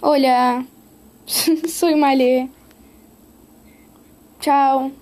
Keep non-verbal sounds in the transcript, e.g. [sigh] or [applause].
Olha, [laughs] sou malê. Tchau.